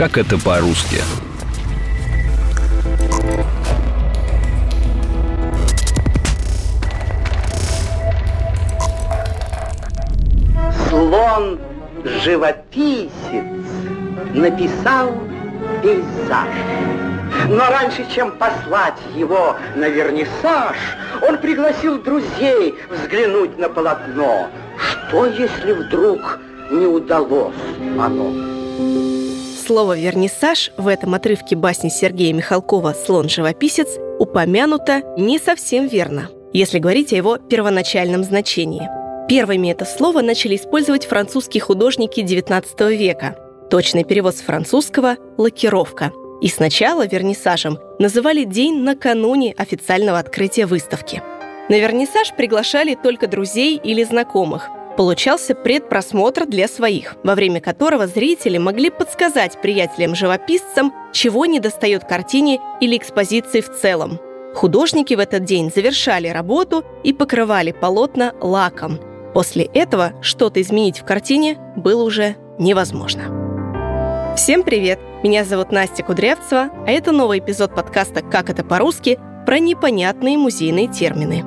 Как это по-русски? Слон живописец написал пейзаж. Но раньше, чем послать его на вернисаж, он пригласил друзей взглянуть на полотно. Что, если вдруг не удалось оно? Слово «вернисаж» в этом отрывке басни Сергея Михалкова «Слон-живописец» упомянуто не совсем верно, если говорить о его первоначальном значении. Первыми это слово начали использовать французские художники XIX века. Точный перевод с французского – «лакировка», и сначала вернисажем называли день накануне официального открытия выставки. На вернисаж приглашали только друзей или знакомых. Получался предпросмотр для своих, во время которого зрители могли подсказать приятелям-живописцам, чего не достает картине или экспозиции в целом. Художники в этот день завершали работу и покрывали полотна лаком. После этого что-то изменить в картине было уже невозможно. Всем привет! Меня зовут Настя Кудрявцева, а это новый эпизод подкаста «Как это по-русски» про непонятные музейные термины.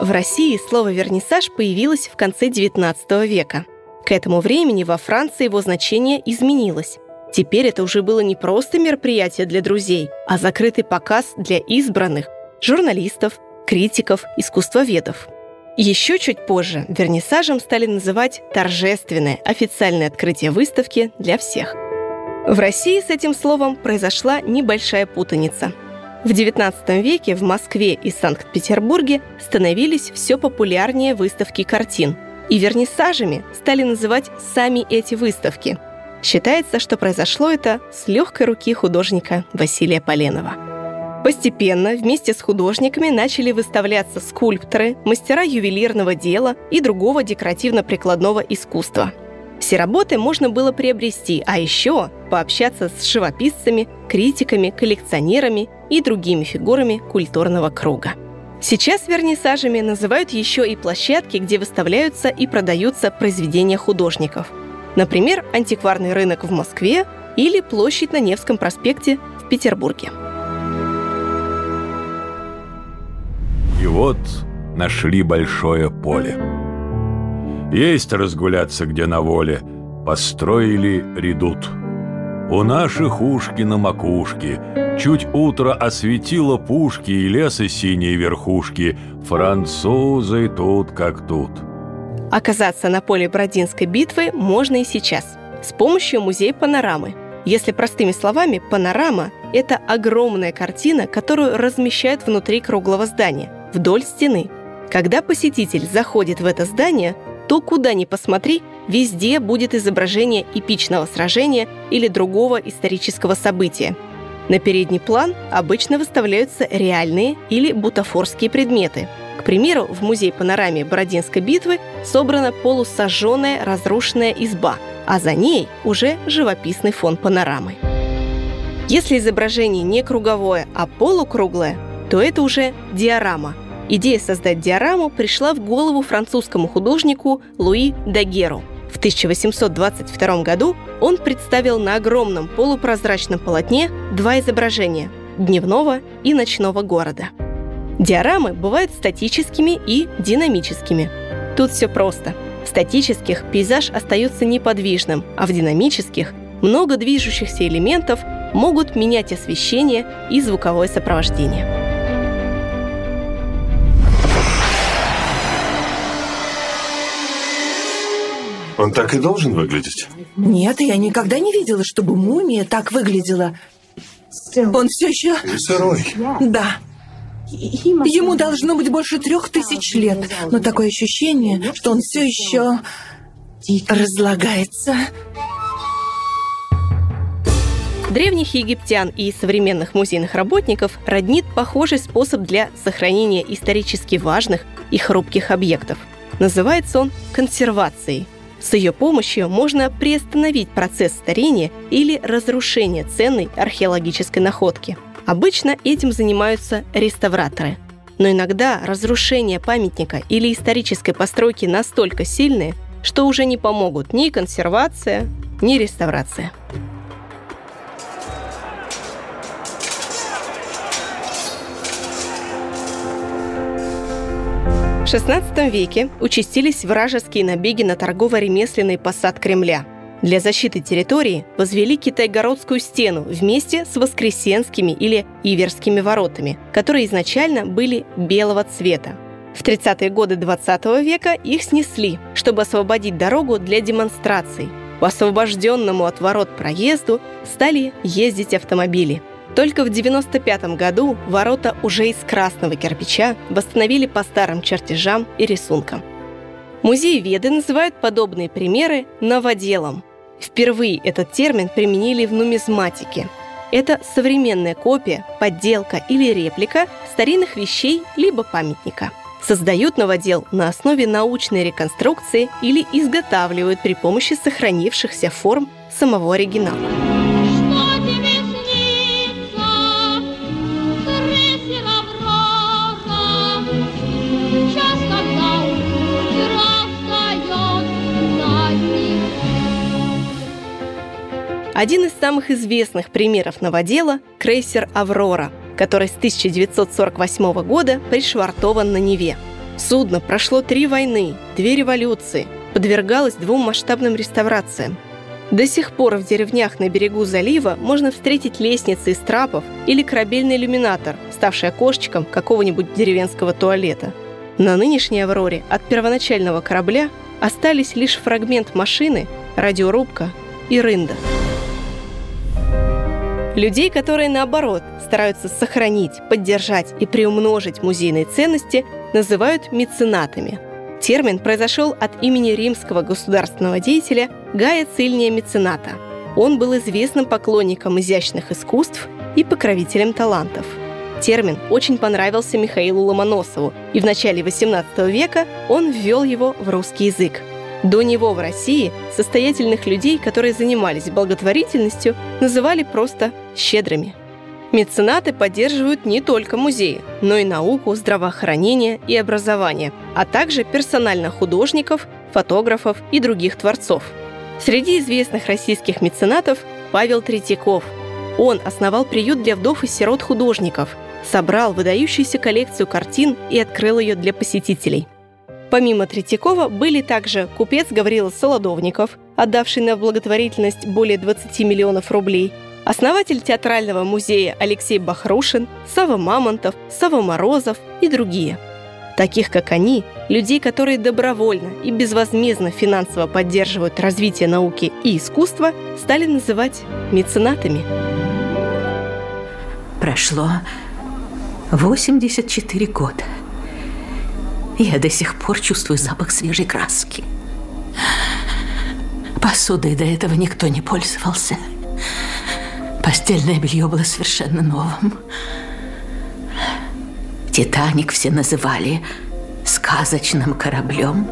В России слово «вернисаж» появилось в конце XIX века. К этому времени во Франции его значение изменилось. Теперь это уже было не просто мероприятие для друзей, а закрытый показ для избранных – журналистов, критиков, искусствоведов – еще чуть позже вернисажем стали называть торжественное официальное открытие выставки для всех. В России с этим словом произошла небольшая путаница. В XIX веке в Москве и Санкт-Петербурге становились все популярнее выставки картин, и вернисажами стали называть сами эти выставки. Считается, что произошло это с легкой руки художника Василия Поленова. Постепенно вместе с художниками начали выставляться скульпторы, мастера ювелирного дела и другого декоративно-прикладного искусства. Все работы можно было приобрести, а еще пообщаться с живописцами, критиками, коллекционерами и другими фигурами культурного круга. Сейчас вернисажами называют еще и площадки, где выставляются и продаются произведения художников. Например, антикварный рынок в Москве или площадь на Невском проспекте в Петербурге. И вот нашли большое поле. Есть разгуляться где на воле, построили редут. У наших ушки на макушке Чуть утро осветило пушки и леса синие верхушки. Французы тут как тут. Оказаться на поле Бродинской битвы можно и сейчас с помощью музея панорамы. Если простыми словами, панорама – это огромная картина, которую размещают внутри круглого здания – вдоль стены. Когда посетитель заходит в это здание, то куда ни посмотри, везде будет изображение эпичного сражения или другого исторического события. На передний план обычно выставляются реальные или бутафорские предметы. К примеру, в музей панораме Бородинской битвы собрана полусожженная разрушенная изба, а за ней уже живописный фон панорамы. Если изображение не круговое, а полукруглое, то это уже диорама. Идея создать диораму пришла в голову французскому художнику Луи Дагеру. В 1822 году он представил на огромном полупрозрачном полотне два изображения – дневного и ночного города. Диорамы бывают статическими и динамическими. Тут все просто. В статических пейзаж остается неподвижным, а в динамических много движущихся элементов могут менять освещение и звуковое сопровождение. Он так и должен выглядеть? Нет, я никогда не видела, чтобы мумия так выглядела. Он все еще... Сырой. Да. Ему должно быть больше трех тысяч лет, но такое ощущение, что он все еще разлагается. Древних египтян и современных музейных работников роднит похожий способ для сохранения исторически важных и хрупких объектов. Называется он консервацией – с ее помощью можно приостановить процесс старения или разрушения ценной археологической находки. Обычно этим занимаются реставраторы. Но иногда разрушение памятника или исторической постройки настолько сильные, что уже не помогут ни консервация, ни реставрация. В XVI веке участились вражеские набеги на торгово-ремесленный посад Кремля. Для защиты территории возвели Китайгородскую стену вместе с Воскресенскими или Иверскими воротами, которые изначально были белого цвета. В 30-е годы 20 века их снесли, чтобы освободить дорогу для демонстраций. По освобожденному от ворот проезду стали ездить автомобили – только в 1995 году ворота уже из красного кирпича восстановили по старым чертежам и рисункам. Музей Веды называют подобные примеры новоделом. Впервые этот термин применили в нумизматике. Это современная копия, подделка или реплика старинных вещей либо памятника. Создают новодел на основе научной реконструкции или изготавливают при помощи сохранившихся форм самого оригинала. Один из самых известных примеров новодела – крейсер «Аврора», который с 1948 года пришвартован на Неве. Судно прошло три войны, две революции, подвергалось двум масштабным реставрациям. До сих пор в деревнях на берегу залива можно встретить лестницы из трапов или корабельный иллюминатор, ставший окошечком какого-нибудь деревенского туалета. На нынешней «Авроре» от первоначального корабля остались лишь фрагмент машины, радиорубка и рында. Людей, которые, наоборот, стараются сохранить, поддержать и приумножить музейные ценности, называют меценатами. Термин произошел от имени римского государственного деятеля Гая Цильния Мецената. Он был известным поклонником изящных искусств и покровителем талантов. Термин очень понравился Михаилу Ломоносову, и в начале XVIII века он ввел его в русский язык – до него в России состоятельных людей, которые занимались благотворительностью, называли просто «щедрыми». Меценаты поддерживают не только музеи, но и науку, здравоохранение и образование, а также персонально художников, фотографов и других творцов. Среди известных российских меценатов Павел Третьяков. Он основал приют для вдов и сирот художников, собрал выдающуюся коллекцию картин и открыл ее для посетителей – Помимо Третьякова были также купец Гаврила Солодовников, отдавший на благотворительность более 20 миллионов рублей, основатель театрального музея Алексей Бахрушин, Сава Мамонтов, Сава Морозов и другие. Таких, как они, людей, которые добровольно и безвозмездно финансово поддерживают развитие науки и искусства, стали называть меценатами. Прошло 84 года – я до сих пор чувствую запах свежей краски. Посудой до этого никто не пользовался. Постельное белье было совершенно новым. Титаник все называли сказочным кораблем.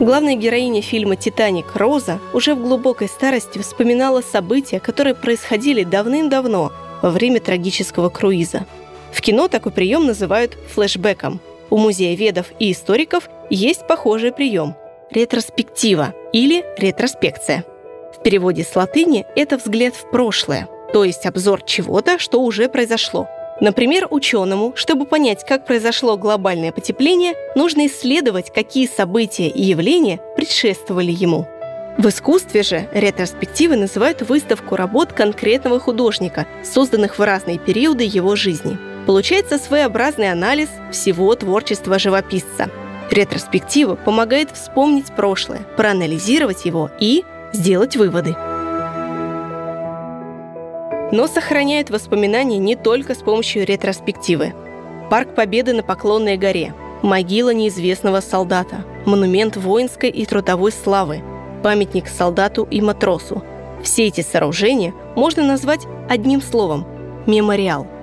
Главная героиня фильма «Титаник» Роза уже в глубокой старости вспоминала события, которые происходили давным-давно во время трагического круиза. В кино такой прием называют флешбеком – у Музея ведов и историков есть похожий прием – ретроспектива или ретроспекция. В переводе с латыни это взгляд в прошлое, то есть обзор чего-то, что уже произошло. Например, ученому, чтобы понять, как произошло глобальное потепление, нужно исследовать, какие события и явления предшествовали ему. В искусстве же ретроспективы называют выставку работ конкретного художника, созданных в разные периоды его жизни – Получается своеобразный анализ всего творчества живописца. Ретроспектива помогает вспомнить прошлое, проанализировать его и сделать выводы. Но сохраняет воспоминания не только с помощью ретроспективы. Парк Победы на Поклонной горе, могила неизвестного солдата, монумент воинской и трудовой славы, памятник солдату и матросу. Все эти сооружения можно назвать одним словом – мемориал –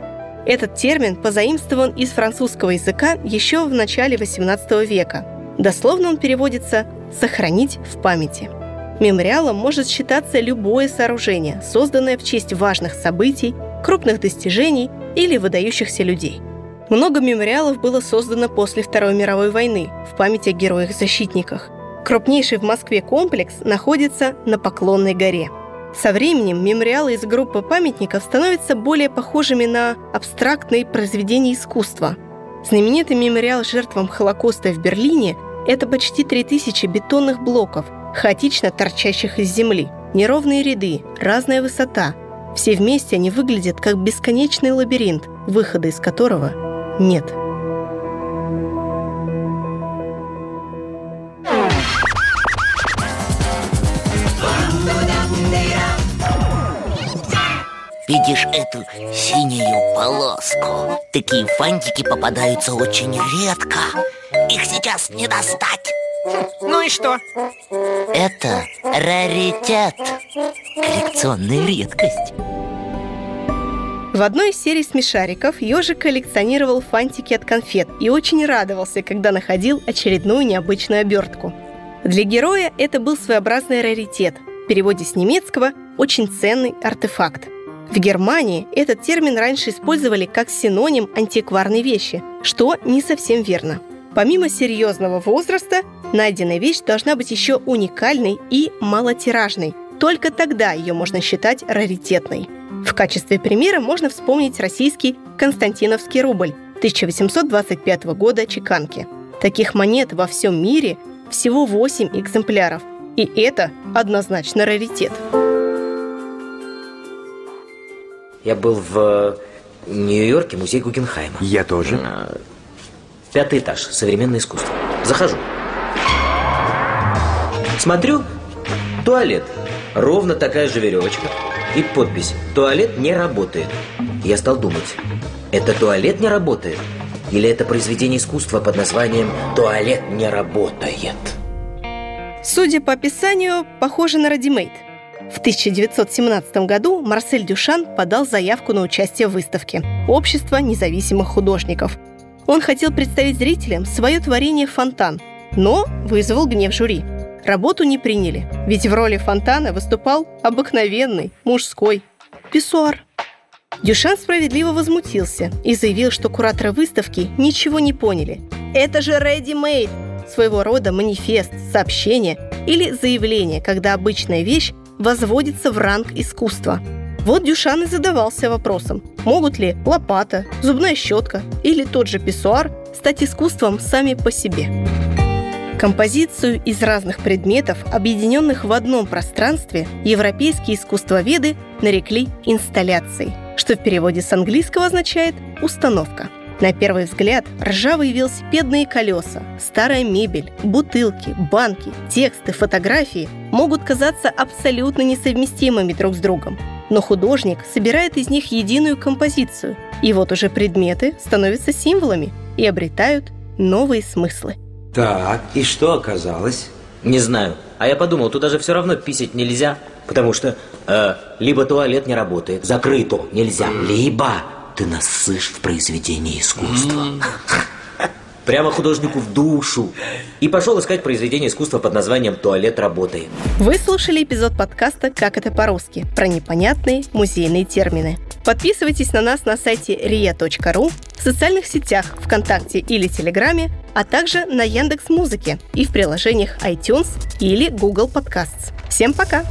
этот термин позаимствован из французского языка еще в начале XVIII века. Дословно он переводится «сохранить в памяти». Мемориалом может считаться любое сооружение, созданное в честь важных событий, крупных достижений или выдающихся людей. Много мемориалов было создано после Второй мировой войны в память о героях-защитниках. Крупнейший в Москве комплекс находится на Поклонной горе. Со временем мемориалы из группы памятников становятся более похожими на абстрактные произведения искусства. Знаменитый мемориал жертвам Холокоста в Берлине – это почти 3000 бетонных блоков, хаотично торчащих из земли, неровные ряды, разная высота. Все вместе они выглядят как бесконечный лабиринт, выхода из которого нет. Видишь эту синюю полоску? Такие фантики попадаются очень редко. Их сейчас не достать. Ну и что? Это раритет. Коллекционная редкость. В одной из серий смешариков ежик коллекционировал фантики от конфет и очень радовался, когда находил очередную необычную обертку. Для героя это был своеобразный раритет. В переводе с немецкого «очень ценный артефакт». В Германии этот термин раньше использовали как синоним антикварной вещи, что не совсем верно. Помимо серьезного возраста, найденная вещь должна быть еще уникальной и малотиражной. Только тогда ее можно считать раритетной. В качестве примера можно вспомнить российский Константиновский рубль 1825 года чеканки. Таких монет во всем мире всего 8 экземпляров, и это однозначно раритет. Я был в Нью-Йорке, музей Гугенхайма. Я тоже. А, пятый этаж, современное искусство. Захожу. Смотрю, туалет. Ровно такая же веревочка. И подпись «Туалет не работает». Я стал думать, это туалет не работает? Или это произведение искусства под названием «Туалет не работает»? Судя по описанию, похоже на Радимейт – в 1917 году Марсель Дюшан подал заявку на участие в выставке «Общество независимых художников». Он хотел представить зрителям свое творение «Фонтан», но вызвал гнев жюри. Работу не приняли, ведь в роли фонтана выступал обыкновенный, мужской писсуар. Дюшан справедливо возмутился и заявил, что кураторы выставки ничего не поняли. Это же ready-made, своего рода манифест, сообщение или заявление, когда обычная вещь возводится в ранг искусства. Вот Дюшан и задавался вопросом, могут ли лопата, зубная щетка или тот же писсуар стать искусством сами по себе. Композицию из разных предметов, объединенных в одном пространстве, европейские искусствоведы нарекли инсталляцией, что в переводе с английского означает «установка». На первый взгляд ржавые велосипедные колеса, старая мебель, бутылки, банки, тексты, фотографии могут казаться абсолютно несовместимыми друг с другом. Но художник собирает из них единую композицию, и вот уже предметы становятся символами и обретают новые смыслы. Так, и что оказалось? Не знаю. А я подумал, туда же все равно писать нельзя, потому что э, либо туалет не работает, закрыто нельзя, либо ты насышь в произведении искусства. Прямо художнику в душу. И пошел искать произведение искусства под названием «Туалет работает». Вы слушали эпизод подкаста «Как это по-русски» про непонятные музейные термины. Подписывайтесь на нас на сайте ria.ru, в социальных сетях ВКонтакте или Телеграме, а также на Яндекс Музыке и в приложениях iTunes или Google Podcasts. Всем пока!